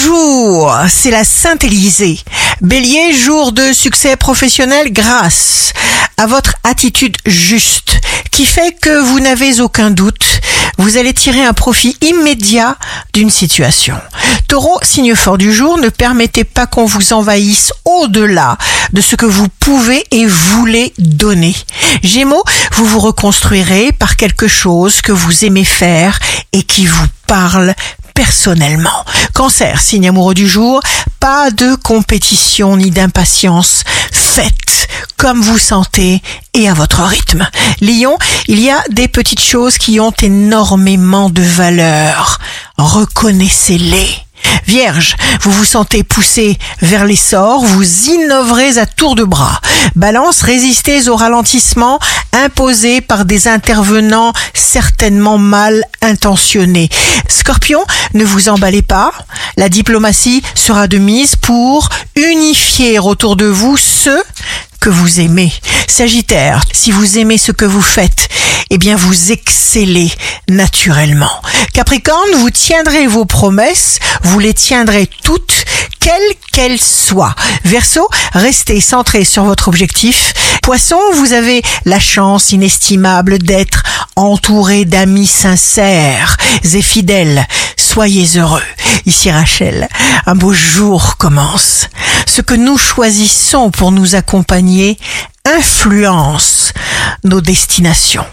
Bonjour, c'est la Sainte Élisée. Bélier, jour de succès professionnel grâce à votre attitude juste qui fait que vous n'avez aucun doute. Vous allez tirer un profit immédiat d'une situation. Taureau, signe fort du jour, ne permettez pas qu'on vous envahisse au-delà de ce que vous pouvez et voulez donner. Gémeaux, vous vous reconstruirez par quelque chose que vous aimez faire et qui vous parle personnellement. Cancer, signe amoureux du jour, pas de compétition ni d'impatience. Faites comme vous sentez et à votre rythme. Lion, il y a des petites choses qui ont énormément de valeur. Reconnaissez-les. Vierge, vous vous sentez poussé vers l'essor, vous innoverez à tour de bras. Balance, résistez au ralentissement imposé par des intervenants certainement mal intentionnés. Scorpion, ne vous emballez pas, la diplomatie sera de mise pour unifier autour de vous ceux que vous aimez. Sagittaire, si vous aimez ce que vous faites, eh bien vous excellez naturellement. Capricorne, vous tiendrez vos promesses, vous les tiendrez toutes, quelles qu'elles soient. Verseau, restez centré sur votre objectif. Poisson, vous avez la chance inestimable d'être entouré d'amis sincères et fidèles. Soyez heureux. Ici Rachel, un beau jour commence. Ce que nous choisissons pour nous accompagner influence nos destinations.